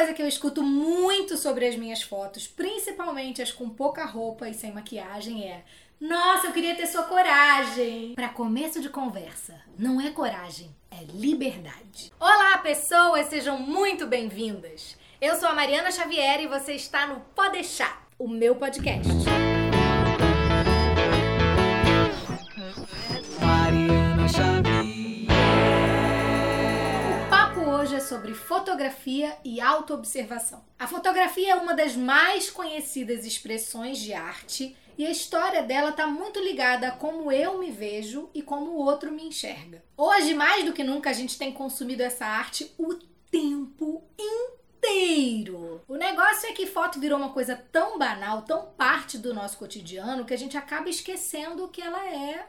coisa que eu escuto muito sobre as minhas fotos, principalmente as com pouca roupa e sem maquiagem, é: Nossa, eu queria ter sua coragem. Para começo de conversa, não é coragem, é liberdade. Olá, pessoas, sejam muito bem-vindas. Eu sou a Mariana Xavier e você está no Pode Deixar, o meu podcast. Sobre fotografia e autoobservação. A fotografia é uma das mais conhecidas expressões de arte e a história dela está muito ligada a como eu me vejo e como o outro me enxerga. Hoje, mais do que nunca, a gente tem consumido essa arte o tempo inteiro. O negócio é que foto virou uma coisa tão banal, tão parte do nosso cotidiano, que a gente acaba esquecendo que ela é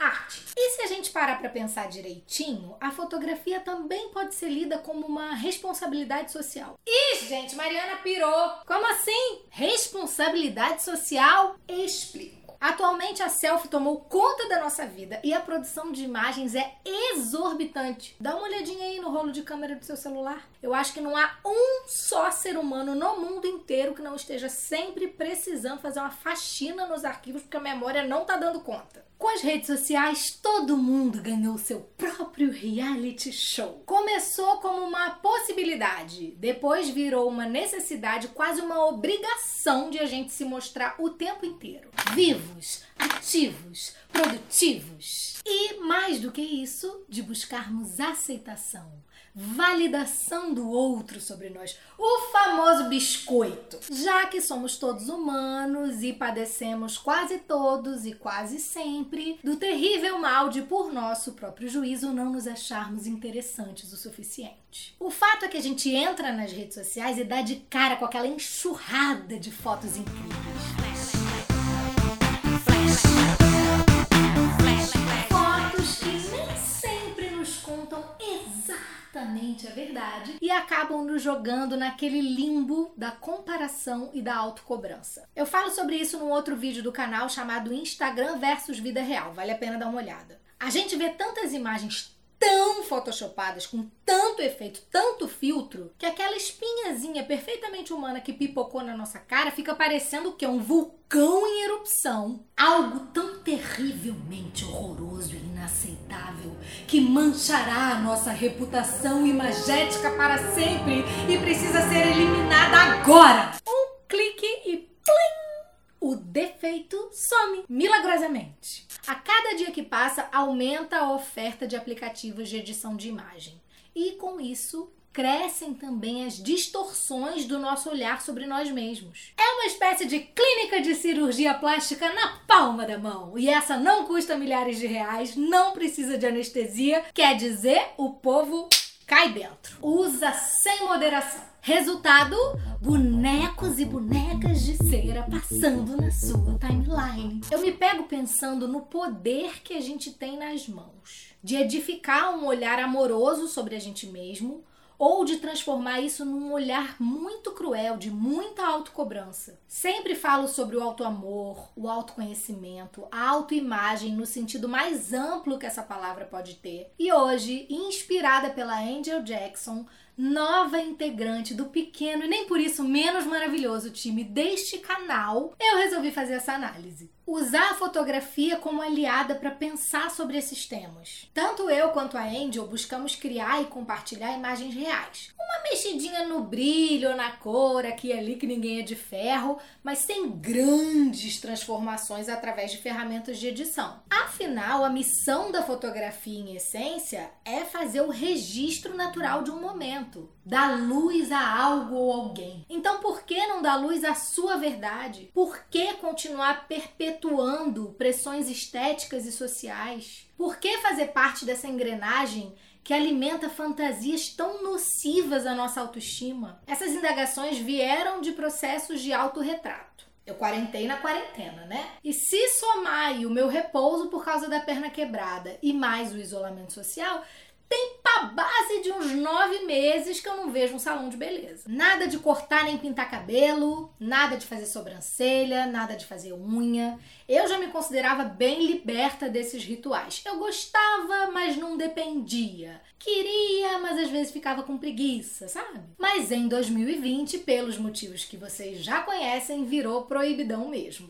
arte. E se a gente parar para pensar direitinho, a fotografia também pode ser lida como uma responsabilidade social. Ih, gente, Mariana pirou. Como assim? Responsabilidade social? Explico. Atualmente a selfie tomou conta da nossa vida e a produção de imagens é exorbitante. Dá uma olhadinha aí no rolo de câmera do seu celular. Eu acho que não há um só ser humano no mundo inteiro que não esteja sempre precisando fazer uma faxina nos arquivos porque a memória não tá dando conta. Com as redes sociais, todo mundo ganhou seu próprio reality show. Começou como uma possibilidade, depois virou uma necessidade, quase uma obrigação de a gente se mostrar o tempo inteiro. Vivos, ativos, produtivos. E mais do que isso, de buscarmos aceitação, validação do outro sobre nós, o famoso biscoito. Já que somos todos humanos e padecemos quase todos e quase sempre do terrível mal de, por nosso próprio juízo, não nos acharmos interessantes o suficiente. O fato é que a gente entra nas redes sociais e dá de cara com aquela enxurrada de fotos incríveis. Exatamente a verdade e acabam nos jogando naquele limbo da comparação e da autocobrança. Eu falo sobre isso num outro vídeo do canal chamado Instagram versus Vida Real, vale a pena dar uma olhada. A gente vê tantas imagens tão photoshopadas, com tanto efeito, tanto filtro, que aquela espinhazinha perfeitamente humana que pipocou na nossa cara fica parecendo o quê? Um vulcão em erupção. Algo tão terrivelmente horroroso e inaceitável que manchará a nossa reputação imagética para sempre e precisa ser eliminada agora. Um clique e plim! O defeito some milagrosamente. A cada dia que passa, aumenta a oferta de aplicativos de edição de imagem. E com isso, crescem também as distorções do nosso olhar sobre nós mesmos. É uma espécie de clínica de cirurgia plástica na palma da mão. E essa não custa milhares de reais, não precisa de anestesia, quer dizer, o povo cai dentro. Usa sem moderação. Resultado: bonecos e bonecas de cera passando na sua timeline. Eu me pego pensando no poder que a gente tem nas mãos de edificar um olhar amoroso sobre a gente mesmo ou de transformar isso num olhar muito cruel, de muita autocobrança. Sempre falo sobre o autoamor, o autoconhecimento, a autoimagem no sentido mais amplo que essa palavra pode ter. E hoje, inspirada pela Angel Jackson, nova integrante do pequeno e nem por isso menos maravilhoso time deste canal, eu resolvi fazer essa análise. Usar a fotografia como aliada para pensar sobre esses temas. Tanto eu quanto a Angel buscamos criar e compartilhar imagens reais. Uma mexidinha no brilho, na cor, aqui e ali, que ninguém é de ferro, mas sem grandes transformações através de ferramentas de edição. Afinal, a missão da fotografia, em essência, é fazer o registro natural de um momento, dar luz a algo ou alguém. Então, por que não dar luz à sua verdade? Por que continuar perpetuando pressões estéticas e sociais? Por que fazer parte dessa engrenagem que alimenta fantasias tão nocivas à nossa autoestima? Essas indagações vieram de processos de autorretrato. Eu quarentei na quarentena, né? E se somar o meu repouso por causa da perna quebrada e mais o isolamento social, tem base de uns nove meses que eu não vejo um salão de beleza. Nada de cortar nem pintar cabelo, nada de fazer sobrancelha, nada de fazer unha. Eu já me considerava bem liberta desses rituais. Eu gostava, mas não dependia. Queria, mas às vezes ficava com preguiça, sabe? Mas em 2020, pelos motivos que vocês já conhecem, virou proibidão mesmo.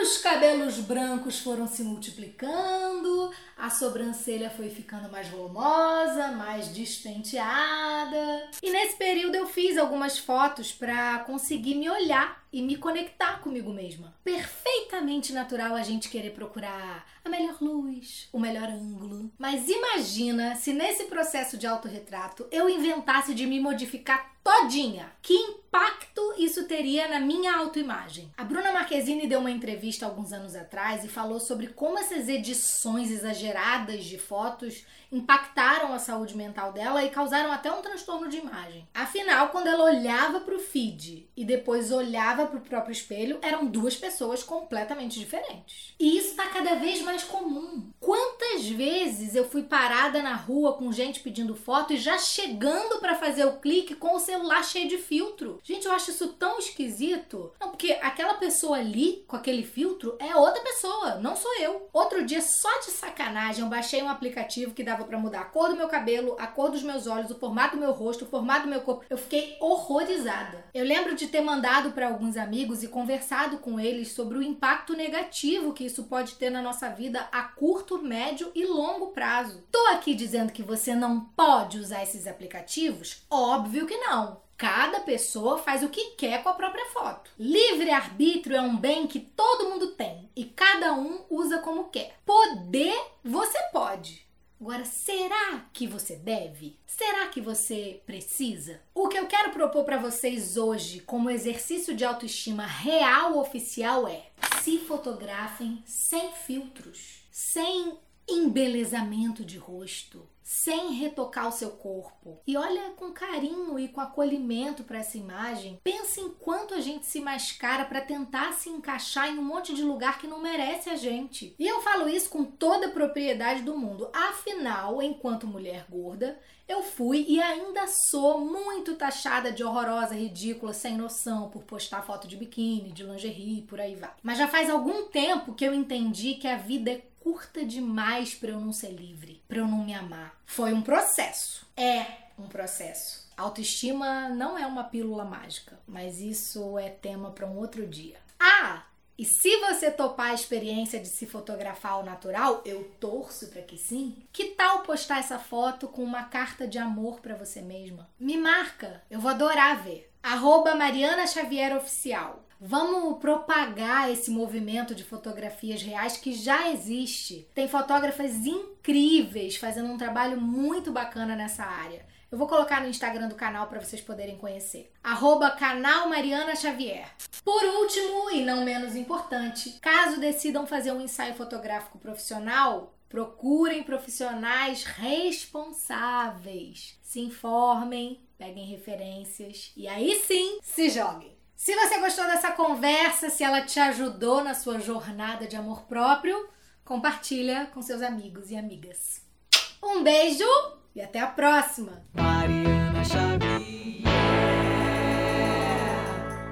Os cabelos brancos foram se multiplicando, a sobrancelha foi ficando mais volumosa, mais despenteada. E nesse período eu fiz algumas fotos para conseguir me olhar e me conectar comigo mesma. Perfeitamente natural a gente querer procurar melhor luz, o melhor ângulo. Mas imagina se nesse processo de autorretrato eu inventasse de me modificar todinha. Que impacto isso teria na minha autoimagem? A Bruna Marquezine deu uma entrevista alguns anos atrás e falou sobre como essas edições exageradas de fotos impactaram a saúde mental dela e causaram até um transtorno de imagem. Afinal, quando ela olhava para o feed e depois olhava para o próprio espelho, eram duas pessoas completamente diferentes. E isso está cada vez mais comum. Quantas vezes eu fui parada na rua com gente pedindo foto e já chegando para fazer o clique com o celular cheio de filtro? Gente, eu acho isso tão esquisito. Não, porque aquela pessoa ali com aquele filtro é outra pessoa, não sou eu. Outro dia, só de sacanagem, eu baixei um aplicativo que dava para mudar a cor do meu cabelo, a cor dos meus olhos, o formato do meu rosto, o formato do meu corpo. Eu fiquei horrorizada. Eu lembro de ter mandado para alguns amigos e conversado com eles sobre o impacto negativo que isso pode ter na nossa vida a curto, médio e longo prazo. Tô aqui dizendo que você não pode usar esses aplicativos? Óbvio que não. Cada pessoa faz o que quer com a própria foto. Livre-arbítrio é um bem que todo mundo tem e cada um usa como quer. Poder, você pode. Agora, será que você deve? Será que você precisa? O que eu quero propor para vocês hoje, como exercício de autoestima real oficial, é: se fotografem sem filtros, sem embelezamento de rosto, sem retocar o seu corpo. E olha com carinho e com acolhimento para essa imagem. Pensa em quanto a gente se mascara para tentar se encaixar em um monte de lugar que não merece a gente. E eu falo isso com toda a propriedade do mundo. Afinal, enquanto mulher gorda, eu fui e ainda sou muito taxada de horrorosa, ridícula, sem noção por postar foto de biquíni, de lingerie, por aí vai. Mas já faz algum tempo que eu entendi que a vida é curta demais para eu não ser livre, para eu não me amar. Foi um processo. É um processo. Autoestima não é uma pílula mágica, mas isso é tema para um outro dia. Ah, e se você topar a experiência de se fotografar ao natural, eu torço para que sim. Que tal postar essa foto com uma carta de amor para você mesma? Me marca, eu vou adorar ver. Arroba Mariana Xavier Oficial. Vamos propagar esse movimento de fotografias reais que já existe. Tem fotógrafas incríveis fazendo um trabalho muito bacana nessa área. Eu vou colocar no Instagram do canal para vocês poderem conhecer. Arroba canal Mariana Xavier. Por último, e não menos importante, caso decidam fazer um ensaio fotográfico profissional, procurem profissionais responsáveis. Se informem, peguem referências e aí sim se joguem. Se você gostou dessa conversa, se ela te ajudou na sua jornada de amor próprio, compartilha com seus amigos e amigas. Um beijo e até a próxima! Mariana.